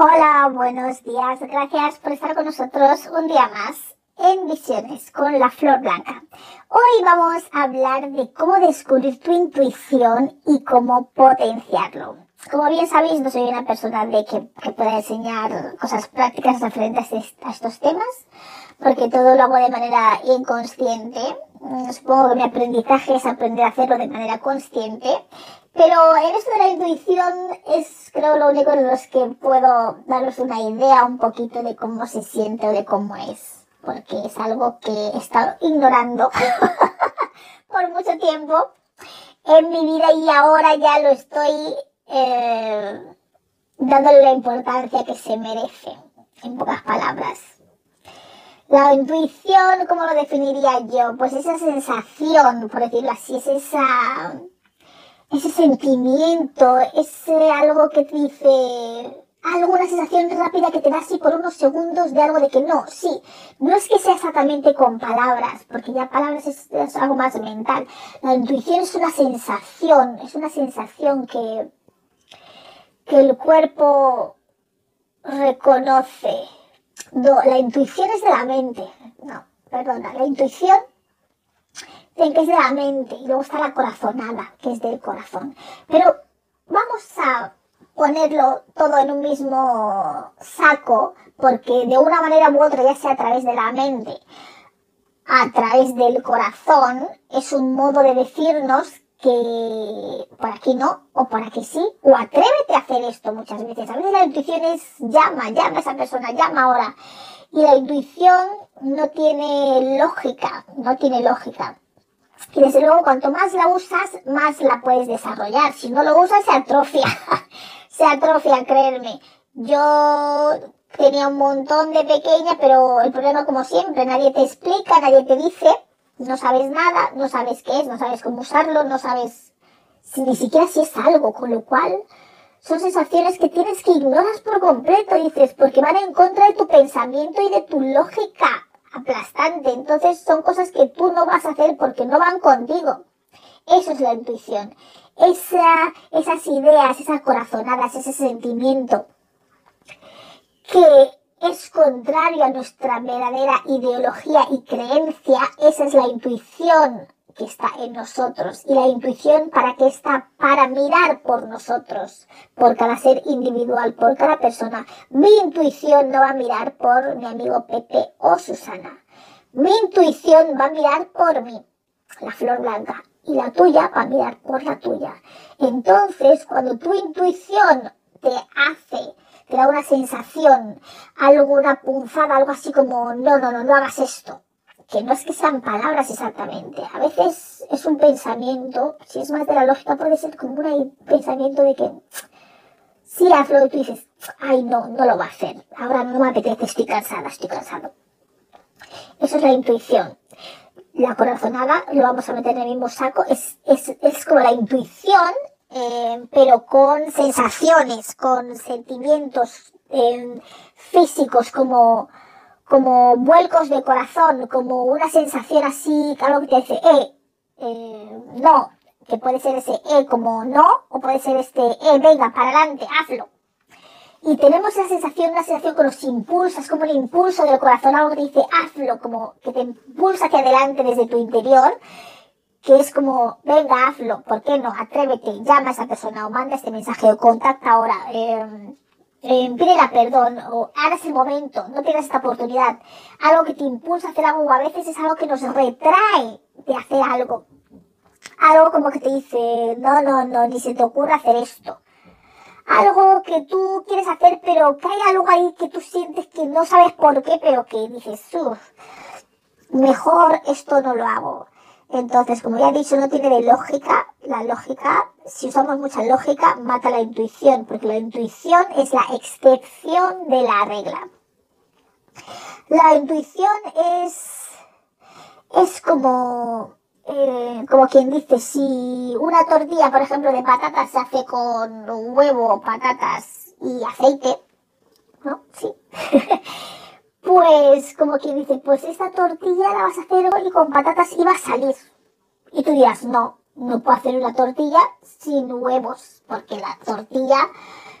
Hola, buenos días. Gracias por estar con nosotros un día más en Visiones con la Flor Blanca. Hoy vamos a hablar de cómo descubrir tu intuición y cómo potenciarlo. Como bien sabéis, no soy una persona de que, pueda enseñar cosas prácticas referentes a estos temas, porque todo lo hago de manera inconsciente. Mm, supongo que mi aprendizaje es aprender a hacerlo de manera consciente, pero en esto de la intuición es creo lo único en los que puedo daros una idea un poquito de cómo se siente o de cómo es, porque es algo que he estado ignorando por mucho tiempo en mi vida y ahora ya lo estoy eh, dándole la importancia que se merece, en pocas palabras. La intuición, ¿cómo lo definiría yo? Pues esa sensación, por decirlo así, es esa, ese sentimiento, es algo que te dice, alguna sensación rápida que te da así por unos segundos de algo de que no, sí, no es que sea exactamente con palabras, porque ya palabras es, es algo más mental. La intuición es una sensación, es una sensación que que el cuerpo reconoce. No, la intuición es de la mente. No, perdona, la intuición tiene que es de la mente y luego está la corazonada, que es del corazón. Pero vamos a ponerlo todo en un mismo saco, porque de una manera u otra, ya sea a través de la mente, a través del corazón, es un modo de decirnos que por aquí no, o por aquí sí, o atrévete a hacer esto muchas veces. A veces la intuición es llama, llama a esa persona, llama ahora. Y la intuición no tiene lógica, no tiene lógica. Y desde luego, cuanto más la usas, más la puedes desarrollar. Si no lo usas, se atrofia. se atrofia, creerme. Yo tenía un montón de pequeña, pero el problema, como siempre, nadie te explica, nadie te dice no sabes nada, no sabes qué es, no sabes cómo usarlo, no sabes si, ni siquiera si es algo, con lo cual son sensaciones que tienes que ignoras por completo, dices, porque van en contra de tu pensamiento y de tu lógica aplastante. Entonces son cosas que tú no vas a hacer porque no van contigo. Eso es la intuición. Esa, esas ideas, esas corazonadas, ese sentimiento que es contrario a nuestra verdadera ideología y creencia, esa es la intuición que está en nosotros. Y la intuición para qué está? Para mirar por nosotros, por cada ser individual, por cada persona. Mi intuición no va a mirar por mi amigo Pepe o Susana. Mi intuición va a mirar por mí, la flor blanca. Y la tuya va a mirar por la tuya. Entonces, cuando tu intuición te hace te da una sensación, alguna punzada, algo así como, no, no, no, no hagas esto. Que no es que sean palabras exactamente. A veces es un pensamiento, si es más de la lógica, puede ser como un pensamiento de que, sí, hazlo y tú dices, ay, no, no lo va a hacer. Ahora no me apetece, estoy cansada, estoy cansado. Eso es la intuición. La corazonada, lo vamos a meter en el mismo saco, es, es, es como la intuición eh, pero con sensaciones, con sentimientos eh, físicos como, como vuelcos de corazón, como una sensación así, algo que te dice, eh, eh, no, que puede ser ese eh como no, o puede ser este eh, venga, para adelante, hazlo. Y tenemos esa sensación, una sensación que nos impulsa, es como un impulso del corazón, algo que te dice hazlo, como que te impulsa hacia adelante desde tu interior que es como, venga, hazlo, ¿por qué no? Atrévete, llama a esa persona o manda este mensaje o contacta ahora, eh, eh, pídela perdón o ahora es el momento, no tienes esta oportunidad. Algo que te impulsa a hacer algo a veces es algo que nos retrae de hacer algo. Algo como que te dice, no, no, no, ni se te ocurra hacer esto. Algo que tú quieres hacer, pero que hay algo ahí que tú sientes que no sabes por qué, pero que dices, uff, mejor esto no lo hago Entonces, como ya he dicho, no tiene de lógica. La lógica, si usamos mucha lógica, mata la intuición, porque la intuición es la excepción de la regla. La intuición es, es como, eh, como quien dice, si una tortilla, por ejemplo, de patatas se hace con huevo, patatas y aceite, ¿no? Sí. pues como quien dice, pues esta tortilla la vas a hacer hoy con patatas y a salir. Y tú dirás, no, no puedo hacer una tortilla sin huevos, porque la tortilla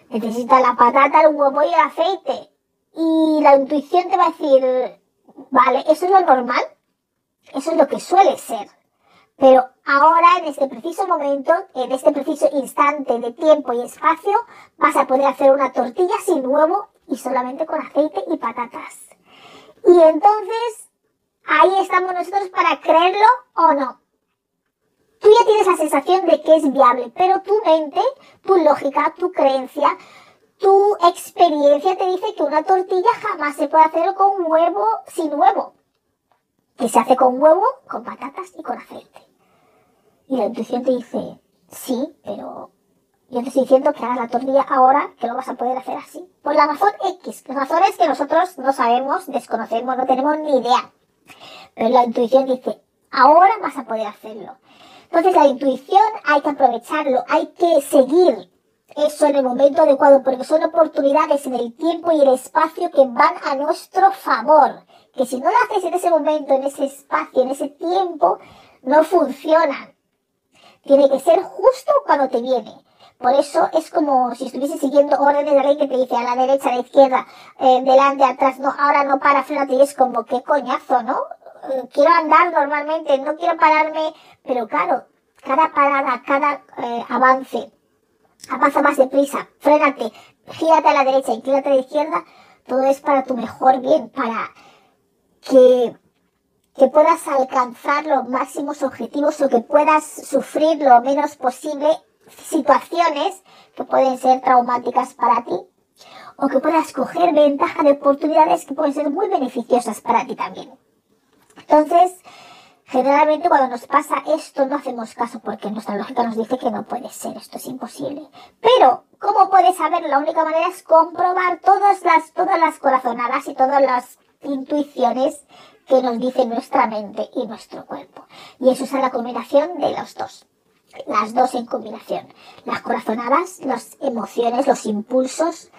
necesita la patata, el huevo y el aceite. Y la intuición te va a decir, vale, eso es lo normal, eso es lo que suele ser. Pero ahora, en este preciso momento, en este preciso instante de tiempo y espacio, vas a poder hacer una tortilla sin huevo y solamente con aceite y patatas. Y entonces, ahí estamos nosotros para creerlo o no. Tú ya tienes la sensación de que es viable, pero tu mente, tu lógica, tu creencia, tu experiencia te dice que una tortilla jamás se puede hacer con huevo sin huevo. Que se hace con huevo, con patatas y con aceite. Y la intuición te dice, sí, pero yo te estoy diciendo que hagas la tortilla ahora, que lo vas a poder hacer así. Por la razón X, razones que nosotros no sabemos, desconocemos, no tenemos ni idea. Pero la intuición dice, ahora vas a poder hacerlo. Entonces la intuición hay que aprovecharlo, hay que seguir eso en el momento adecuado, porque son oportunidades en el tiempo y el espacio que van a nuestro favor. Que si no lo haces en ese momento, en ese espacio, en ese tiempo, no funcionan. Tiene que ser justo cuando te viene. Por eso es como si estuviese siguiendo órdenes de ley que te dice a la derecha, a la izquierda, eh, delante, atrás, no, ahora no para, frente, y es como, qué coñazo, ¿no? Eh, quiero andar normalmente, no quiero pararme, pero claro, cada parada, cada eh, avance, avanza más deprisa, frénate, gírate a la derecha, inclínate a la izquierda, todo es para tu mejor bien, para que, que puedas alcanzar los máximos objetivos o que puedas sufrir lo menos posible situaciones que pueden ser traumáticas para ti o que puedas coger ventaja de oportunidades que pueden ser muy beneficiosas para ti también. Entonces, generalmente cuando nos pasa esto no hacemos caso porque nuestra lógica nos dice que no puede ser, esto es imposible. Pero, ¿cómo puedes saber? La única manera es comprobar todas las, todas las corazonadas y todas las intuiciones que nos dice nuestra mente y nuestro cuerpo. Y eso es la combinación de los dos las dos en combinación. Las corazonadas, las emociones, los impulsos,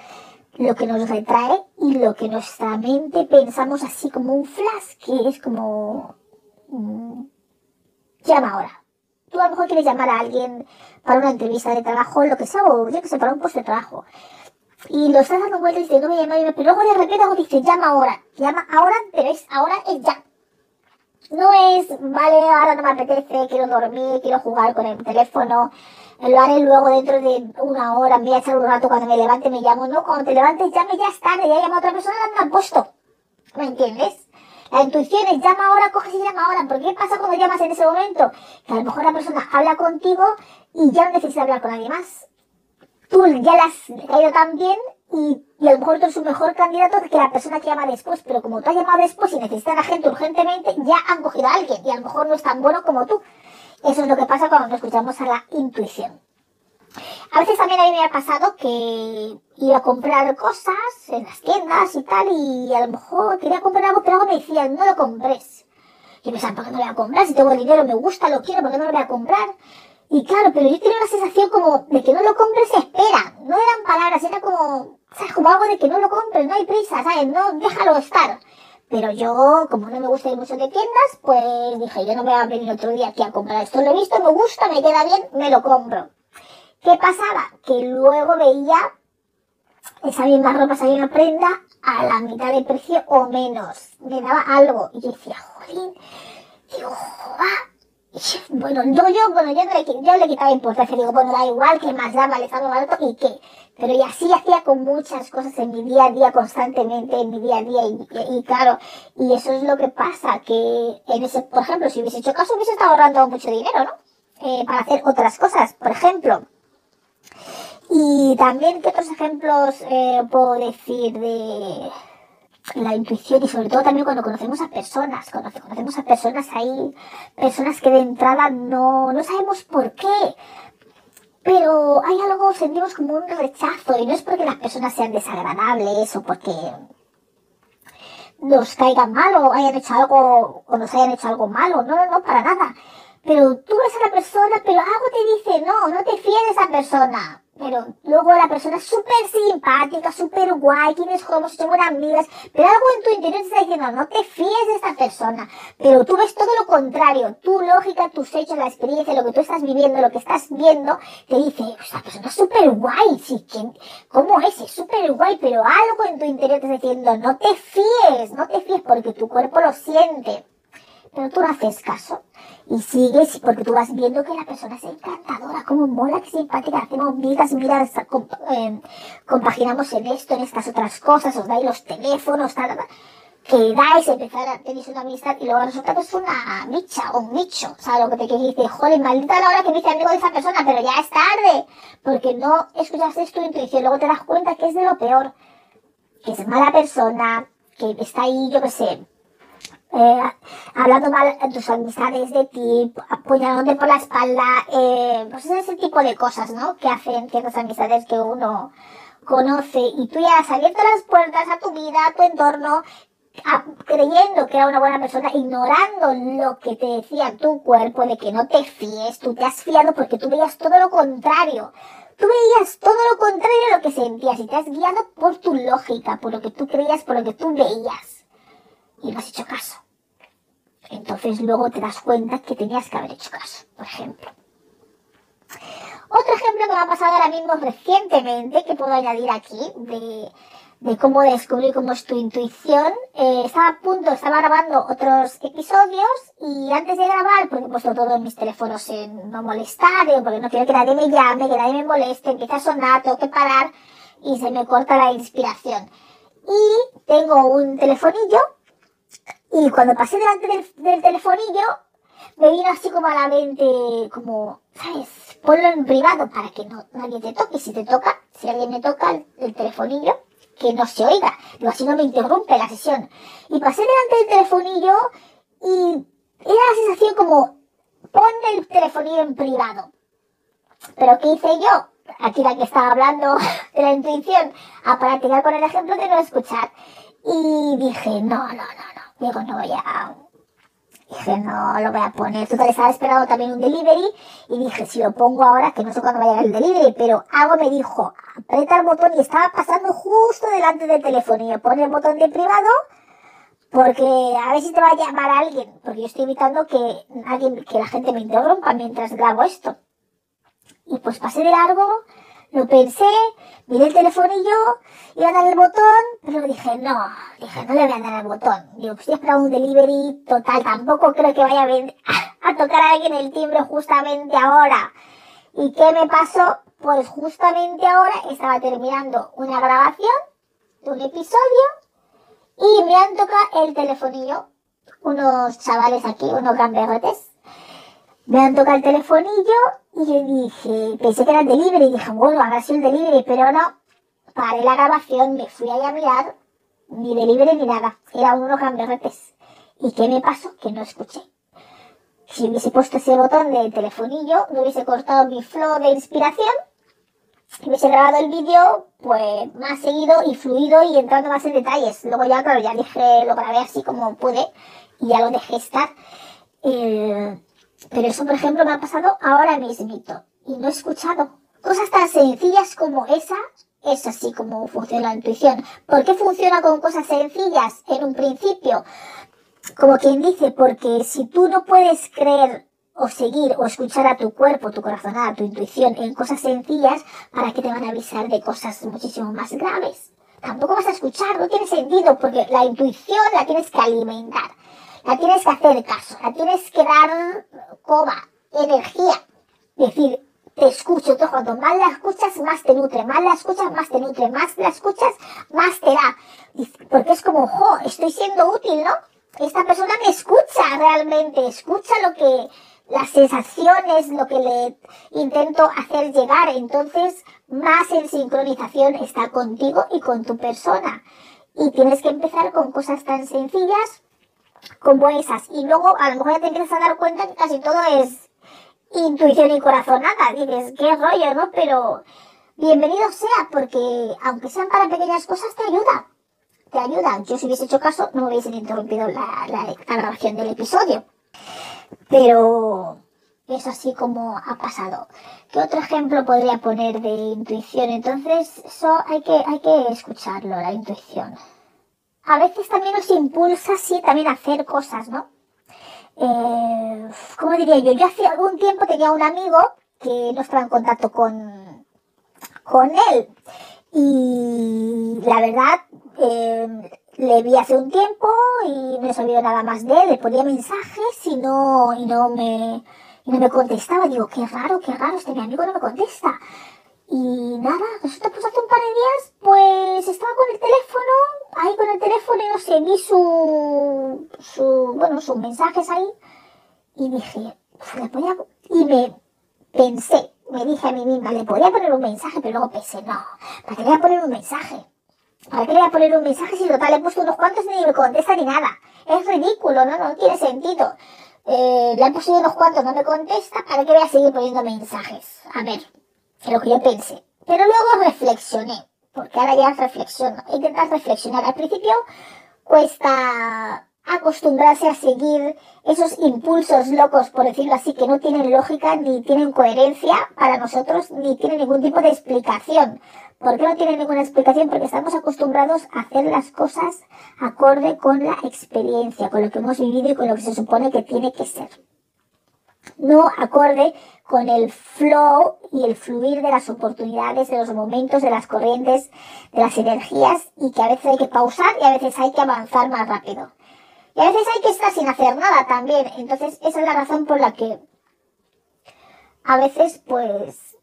lo que nos retrae y lo que nuestra mente pensamos así como un flash, que es como... Mm, llama ahora. Tú a lo mejor quieres llamar a alguien para una entrevista de trabajo, lo que sea, o yo que sé, para un puesto de trabajo. Y lo estás dando vueltas y dices, no me llama, pero luego de repente algo dice, llama ahora. Llama ahora, pero es ahora, es ya. No es, vale, ahora no me apetece, quiero dormir, quiero jugar con el teléfono, lo haré luego dentro de una hora, me voy a echar un rato cuando me levante, me llamo. No, cuando te levantes llame, ya es tarde, ya llama a otra persona, la han puesto. ¿Me entiendes? La intuición es llama ahora, coges y llama ahora. ¿Por qué pasa cuando llamas en ese momento? Que a lo mejor la persona habla contigo y ya no necesita hablar con nadie más. Tú ya la has caído tan bien y, y, a lo mejor tú eres un mejor candidato que la persona que llama después, pero como tú has llamado después y necesitas a gente urgentemente, ya han cogido a alguien y a lo mejor no es tan bueno como tú. Eso es lo que pasa cuando escuchamos a la intuición. A veces también a mí me ha pasado que iba a comprar cosas en las tiendas y tal, y a lo mejor quería comprar algo, pero algo me decían, no lo compres. Y pensaba, ¿por qué no lo voy a comprar? Si tengo dinero, me gusta, lo quiero, ¿por qué no lo voy a comprar? Y claro, pero yo tenía una sensación como de que no lo compres, espera. No eran palabras, era como, ¿sabes? Como algo de que no lo compres, no hay prisa, ¿sabes? No, déjalo estar. Pero yo, como no me gusta ir mucho de tiendas, pues dije, yo no voy a venir otro día aquí a comprar esto. Lo he visto, me gusta, me queda bien, me lo compro. ¿Qué pasaba? Que luego veía esa misma ropa, esa misma prenda a la mitad de precio o menos. Me daba algo. Y yo decía, jolín, digo, joder bueno, yo, yo, bueno, yo, le, yo le quitaba importancia, digo, bueno, da igual, que más da, vale, está barato y qué. Pero y así hacía con muchas cosas en mi día a día, constantemente, en mi día a día, y, claro, y eso es lo que pasa, que en ese, por ejemplo, si hubiese hecho caso, hubiese estado ahorrando mucho dinero, ¿no? Eh, para hacer otras cosas, por ejemplo. Y también, ¿qué otros ejemplos eh, puedo decir de, la intuición y sobre todo también cuando conocemos a personas, cuando conocemos a personas hay personas que de entrada no, no sabemos por qué, pero hay algo, sentimos como un rechazo y no es porque las personas sean desagradables o porque nos caigan mal o hayan hecho algo o nos hayan hecho algo malo, no, no, no, para nada. Pero tú ves a la persona, pero algo te dice, no, no te fíes de esa persona pero luego la persona súper simpática, súper guay, como son buenas amigas, pero algo en tu interior te está diciendo, no te fíes de esta persona, pero tú ves todo lo contrario, tu lógica, tus hechos, la experiencia, lo que tú estás viviendo, lo que estás viendo, te dice, esta persona es súper guay, sí, ¿cómo es? Es súper guay, pero algo en tu interior te está diciendo, no te fíes, no te fíes porque tu cuerpo lo siente, pero tú no haces caso. Y sigues porque tú vas viendo que la persona es encantadora, como mola, que simpática, hacemos migas, mira, eh, compaginamos en esto, en estas otras cosas, os dais los teléfonos, tal, tal, que dais, empezar a tener una amistad y luego resulta que es una micha o un nicho, ¿sabes lo que te quiere decir? Joder, maldita la hora que me hice amigo de esa persona, pero ya es tarde, porque no escuchaste tu intuición, luego te das cuenta que es de lo peor, que es mala persona, que está ahí, yo qué sé, eh, hablando mal a tus amistades de ti, apoyándote por la espalda, eh, pues es ese tipo de cosas, ¿no? Que hacen ciertas amistades que uno conoce y tú ya has abierto las puertas a tu vida, a tu entorno, creyendo que era una buena persona, ignorando lo que te decía tu cuerpo de que no te fíes, tú te has fiado porque tú veías todo lo contrario. Tú veías todo lo contrario a lo que sentías y te has guiado por tu lógica, por lo que tú creías, por lo que tú veías y no has hecho caso. Entonces luego te das cuenta que tenías que haber hecho caso, por ejemplo. Otro ejemplo que me ha pasado ahora mismo recientemente, que puedo añadir aquí, de, de cómo descubrir cómo es tu intuición. Eh, estaba a punto, estaba grabando otros episodios y antes de grabar, porque he puesto todos mis teléfonos en no molestar, porque no quiero que nadie me llame, que nadie me moleste, empieza a sonar, tengo que parar y se me corta la inspiración. Y tengo un telefonillo y cuando pasé delante del, telefonillo, me vino así como a la mente, como, ¿sabes? Ponlo en privado para que no, nadie te toque. Si te toca, si alguien me toca el, telefonillo, que no se oiga. Digo, así no me interrumpe la sesión. Y pasé delante del telefonillo y era la sensación como, pon el telefonillo en privado. Pero ¿qué hice yo? Aquí la que estaba hablando de la intuición, a practicar con el ejemplo de no escuchar. Y dije, no, no, no, no. Digo, no voy a... Dije, no lo voy a poner. Total, estaba esperando también un delivery y dije, si lo pongo ahora, que no sé cuándo va a llegar el delivery, pero algo me dijo, aprieta el botón y estaba pasando justo delante del teléfono y pone el botón de privado porque a ver si te va a llamar alguien, porque yo estoy evitando que alguien, que la gente me interrumpa mientras grabo esto. Y pues pasé de largo, lo pensé, miré el telefonillo, iba a dar el botón, pero dije, no, dije, no le voy a dar el botón. Digo, estoy esperando un delivery total, tampoco creo que vaya a, a tocar a alguien el timbre justamente ahora. ¿Y qué me pasó? Pues justamente ahora estaba terminando una grabación de un episodio y me han tocado el telefonillo unos chavales aquí, unos gamberretes, me han tocado el telefonillo y yo dije, pensé que era el delivery y dije, bueno, habrá sido el delivery, pero no. Paré la grabación, me fui a mirar, ni delivery ni nada. Era unos gamberretes. ¿Y qué me pasó? Que no escuché. Si hubiese puesto ese botón de telefonillo, me hubiese cortado mi flow de inspiración, hubiese grabado el vídeo, pues más seguido y fluido y entrando más en detalles. Luego ya, claro, ya dije, lo grabé así como pude y ya lo dejé estar. Eh, pero eso, por ejemplo, me ha pasado ahora mismito y no he escuchado. Cosas tan sencillas como esa, es así como funciona la intuición. ¿Por qué funciona con cosas sencillas en un principio? Como quien dice, porque si tú no puedes creer o seguir o escuchar a tu cuerpo, tu corazón, a tu intuición en cosas sencillas, ¿para qué te van a avisar de cosas muchísimo más graves? Tampoco vas a escuchar, no tiene sentido, porque la intuición la tienes que alimentar la tienes que hacer caso, la tienes que dar coma, energía. Decir, te escucho, cuanto más la escuchas, más te nutre, más la escuchas, más te nutre, más la escuchas, más te da. Porque es como, jo, estoy siendo útil, ¿no? Esta persona me escucha realmente, escucha lo que, las sensaciones, lo que le intento hacer llegar. Entonces, más en sincronización está contigo y con tu persona. Y tienes que empezar con cosas tan sencillas como esas. Y luego a lo mejor ya te empiezas a dar cuenta que casi todo es intuición y corazonada. Dices, qué rollo, ¿no? Pero bienvenido sea, porque aunque sean para pequeñas cosas, te ayuda. Te ayuda. Yo si hubiese hecho caso, no me hubiesen interrumpido la, la grabación del episodio. Pero es así como ha pasado. ¿Qué otro ejemplo podría poner de intuición? Entonces, eso hay que, hay que escucharlo, la intuición. A veces también nos impulsa, sí, también a hacer cosas, ¿no? Eh, ¿Cómo diría yo? Yo hace algún tiempo tenía un amigo que no estaba en contacto con, con él. Y la verdad, eh, le vi hace un tiempo y no sabía nada más de él. Le ponía mensajes y no, y no me, y no me contestaba. Digo, qué raro, qué raro, este mi amigo no me contesta. Y nada, resulta pues hace un par de días, pues estaba con el teléfono, ahí con el no vi su, su, bueno, sus mensajes ahí. Y dije, le podía, y me pensé, me dije a mí misma, le podía poner un mensaje, pero luego pensé, no, ¿para qué le voy a poner un mensaje? ¿Para qué le voy a poner un mensaje si total le he puesto unos cuantos y ni me contesta ni nada? Es ridículo, ¿no? No tiene sentido eh, le han puesto unos cuantos, no me contesta, ¿para qué voy a seguir poniendo mensajes? A ver, es lo que yo pensé. Pero luego reflexioné, porque ahora ya reflexiono. Intentar reflexionar. Al principio cuesta acostumbrarse a seguir esos impulsos locos, por decirlo así, que no tienen lógica ni tienen coherencia para nosotros, ni tienen ningún tipo de explicación. ¿Por qué no tienen ninguna explicación? Porque estamos acostumbrados a hacer las cosas acorde con la experiencia, con lo que hemos vivido y con lo que se supone que tiene que ser. No acorde con el flow y el fluir de las oportunidades, de los momentos, de las corrientes, de las energías y que a veces hay que pausar y a veces hay que avanzar más rápido. Y a veces hay que estar sin hacer nada también. Entonces, esa es la razón por la que a veces, pues,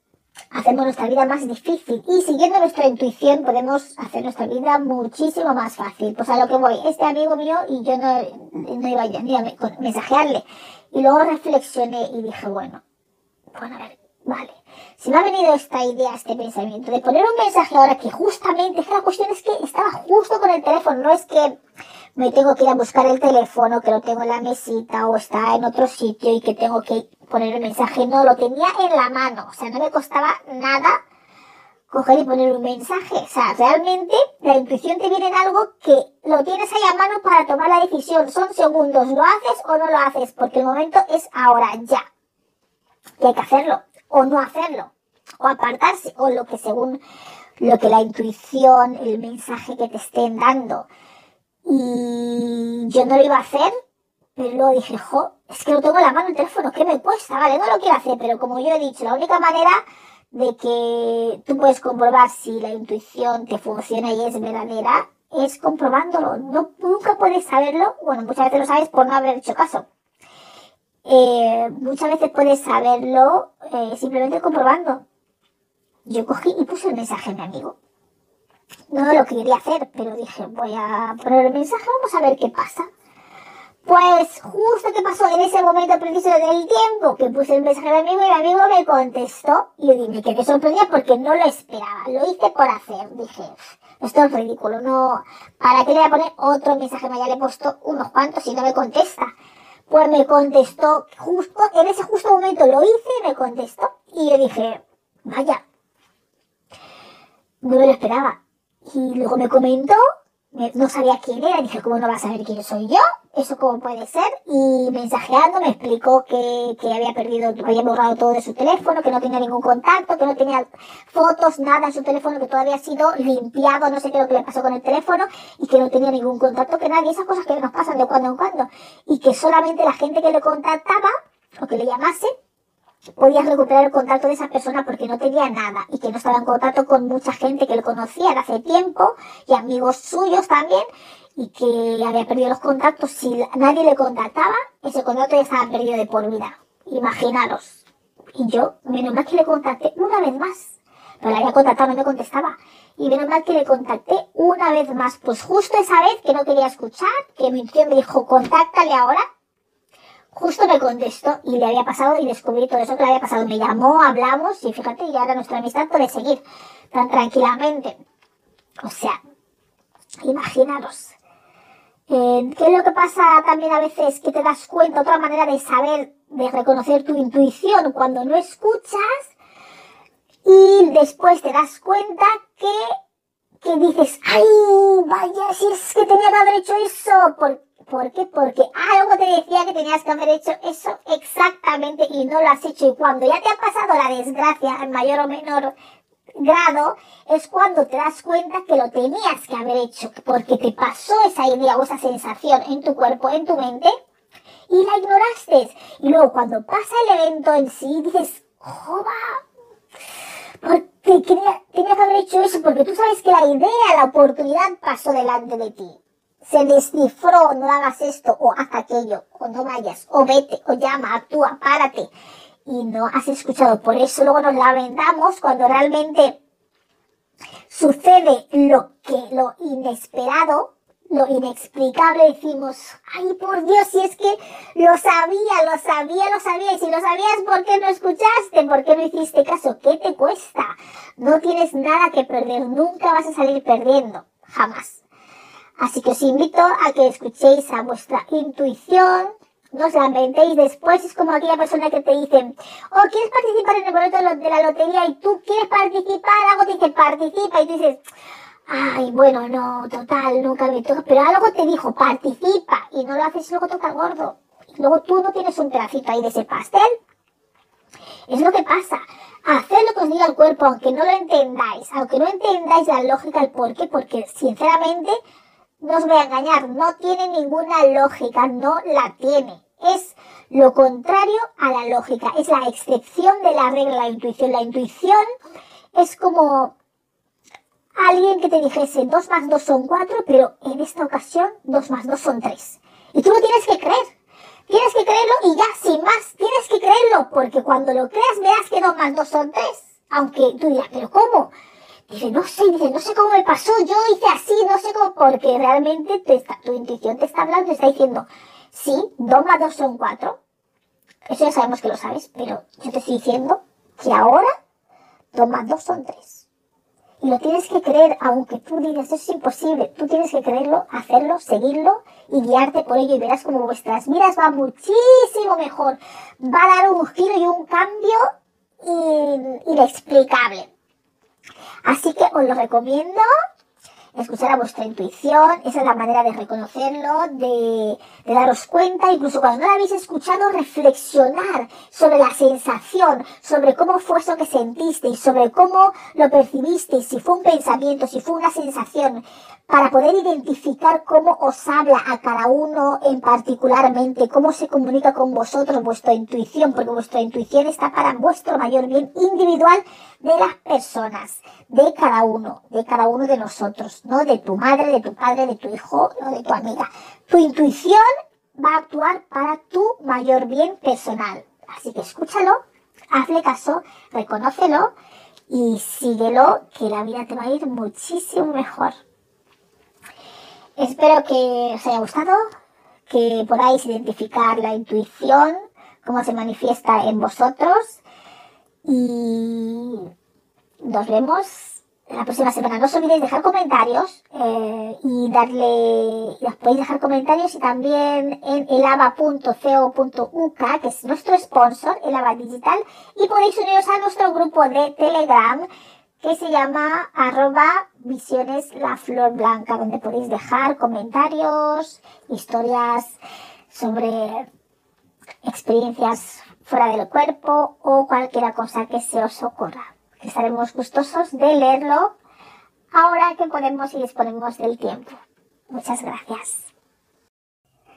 hacemos nuestra vida más difícil. Y siguiendo nuestra intuición podemos hacer nuestra vida muchísimo más fácil. Pues a lo que voy, este amigo mío y yo no, no iba ni a mensajearle. Y luego reflexioné y dije, bueno, bueno, a ver, vale. Si me ha venido esta idea, este pensamiento de poner un mensaje ahora que justamente, la cuestión es que estaba justo con el teléfono, no es que me tengo que ir a buscar el teléfono, que lo tengo en la mesita o está en otro sitio y que tengo que poner el mensaje. No, lo tenía en la mano. O sea, no me costaba nada coger y poner un mensaje. O sea, realmente la intuición te viene en algo que lo tienes ahí a mano para tomar la decisión. Son segundos. ¿Lo haces o no lo haces? Porque el momento es ahora, ya. Y hay que hacerlo. O no hacerlo. O apartarse. O lo que según lo que la intuición, el mensaje que te estén dando y yo no lo iba a hacer, pero luego dije, jo, es que no tengo la mano el teléfono, ¿qué me cuesta? Vale, no lo quiero hacer, pero como yo he dicho, la única manera de que tú puedes comprobar si la intuición te funciona y es verdadera es comprobándolo. No, nunca puedes saberlo, bueno, muchas veces lo sabes por no haber hecho caso. Eh, muchas veces puedes saberlo eh, simplemente comprobando. Yo cogí y puse el mensaje a mi amigo no lo quería hacer, pero dije, voy a poner el mensaje, vamos a ver qué pasa. Pues justo que pasó en ese momento preciso del tiempo que puse el mensaje de amigo y mi amigo me contestó y yo me quedé sorprendida porque no lo esperaba, lo hice por hacer, dije, esto es ridículo, no, ¿para qué le voy a poner otro mensaje? Me ya le he puesto unos cuantos y no me contesta. Pues me contestó justo, en ese justo momento lo hice me contestó y yo dije, vaya, no me lo esperaba. Y luego me comentó, no sabía quién era, dije, ¿cómo no vas a saber quién soy yo? ¿Eso cómo puede ser? Y mensajeando me explicó que, que había perdido, había borrado todo de su teléfono, que no tenía ningún contacto, que no tenía fotos, nada en su teléfono, que todavía ha sido limpiado, no sé qué lo que le pasó con el teléfono, y que no tenía ningún contacto, que nadie, esas cosas que nos pasan de cuando en cuando, y que solamente la gente que le contactaba, o que le llamase, podías recuperar el contacto de esa persona porque no tenía nada y que no estaba en contacto con mucha gente que le conocía de hace tiempo y amigos suyos también y que había perdido los contactos. Si nadie le contactaba, ese contacto ya estaba perdido de por vida. Imaginaros. Y yo, menos mal que le contacté una vez más. Pero la había contactado, no me contestaba. Y menos mal que le contacté una vez más. Pues justo esa vez que no quería escuchar, que mi tío me dijo, contáctale ahora, justo me contestó y le había pasado y descubrí todo eso que le había pasado. Me llamó, hablamos y fíjate, ya ahora nuestra amistad puede seguir tan tranquilamente. O sea, Imaginaros. Eh, ¿Qué es lo que pasa también a veces? Que te das cuenta, otra manera de saber, de reconocer tu intuición cuando no escuchas y después te das cuenta que, que dices, ay, vaya, si es que tenía que haber hecho eso. ¿Por, ¿Por qué? Porque algo te decía que tenías que haber hecho eso exactamente y no lo has hecho. Y cuando ya te ha pasado la desgracia en mayor o menor grado es cuando te das cuenta que lo tenías que haber hecho, porque te pasó esa idea o esa sensación en tu cuerpo, en tu mente, y la ignoraste. Y luego cuando pasa el evento en sí, dices, joda, porque tenía, tenía que haber hecho eso, porque tú sabes que la idea, la oportunidad pasó delante de ti. Se descifró, no hagas esto, o haz aquello, o no vayas, o vete, o llama, actúa, párate y no has escuchado. Por eso luego nos lamentamos cuando realmente sucede lo que, lo inesperado, lo inexplicable, decimos, ay por Dios, si es que lo sabía, lo sabía, lo sabía, y si lo sabías, ¿por qué no escuchaste? ¿Por qué no hiciste caso? ¿Qué te cuesta? No tienes nada que perder, nunca vas a salir perdiendo, jamás. Así que os invito a que escuchéis a vuestra intuición, no os lamentéis después, es como aquella persona que te dice, oh, ¿quieres participar en el boleto de la lotería? Y tú quieres participar, algo te dice, participa, y dices, ay, bueno, no, total, nunca me toca, pero algo te dijo, participa, y no lo haces luego toca gordo. Y luego tú no tienes un pedacito ahí de ese pastel. Es lo que pasa. Hacer lo que os diga el cuerpo, aunque no lo entendáis, aunque no entendáis la lógica, el por qué, porque sinceramente, no os voy a engañar, no tiene ninguna lógica, no la tiene es lo contrario a la lógica, es la excepción de la regla, la intuición. La intuición es como alguien que te dijese 2 más 2 son 4, pero en esta ocasión 2 más 2 son 3. Y tú lo tienes que creer. Tienes que creerlo y ya, sin más, tienes que creerlo, porque cuando lo creas verás que 2 más 2 son 3. Aunque tú dirás, ¿pero cómo? Dice, no sé, dice, no sé cómo me pasó, yo hice así, no sé cómo, porque realmente tu intuición te está hablando, te está diciendo, Sí, 2 más 2 son 4. Eso ya sabemos que lo sabes, pero yo te estoy diciendo que ahora 2 más 2 son 3. Y lo tienes que creer, aunque tú digas, eso es imposible, tú tienes que creerlo, hacerlo, seguirlo y guiarte por ello y verás como vuestras vidas van muchísimo mejor. Va a dar un giro y un cambio inexplicable. Así que os lo recomiendo escuchar a vuestra intuición, esa es la manera de reconocerlo, de, daros cuenta, incluso cuando no la habéis escuchado, reflexionar sobre la sensación, sobre cómo fue eso que sentisteis, sobre cómo lo percibisteis, si fue un pensamiento, si fue una sensación, para poder identificar cómo os habla a cada uno en particularmente, cómo se comunica con vosotros vuestra intuición, porque vuestra intuición está para vuestro mayor bien individual de las personas, de cada uno, de cada uno de nosotros, ¿no? De tu madre, de tu padre, de tu hijo o de tu amiga. Tu intuición va a actuar para tu mayor bien personal. Así que escúchalo, hazle caso, reconócelo y síguelo, que la vida te va a ir muchísimo mejor. Espero que os haya gustado, que podáis identificar la intuición, cómo se manifiesta en vosotros y nos vemos la próxima semana. No os olvidéis dejar comentarios eh, y darle, podéis dejar comentarios y también en elava.co.uk, que es nuestro sponsor, Elava Digital, y podéis uniros a nuestro grupo de Telegram que se llama arroba visiones la flor blanca, donde podéis dejar comentarios, historias sobre experiencias fuera del cuerpo o cualquier cosa que se os ocurra. Estaremos gustosos de leerlo ahora que podemos y disponemos del tiempo. Muchas gracias.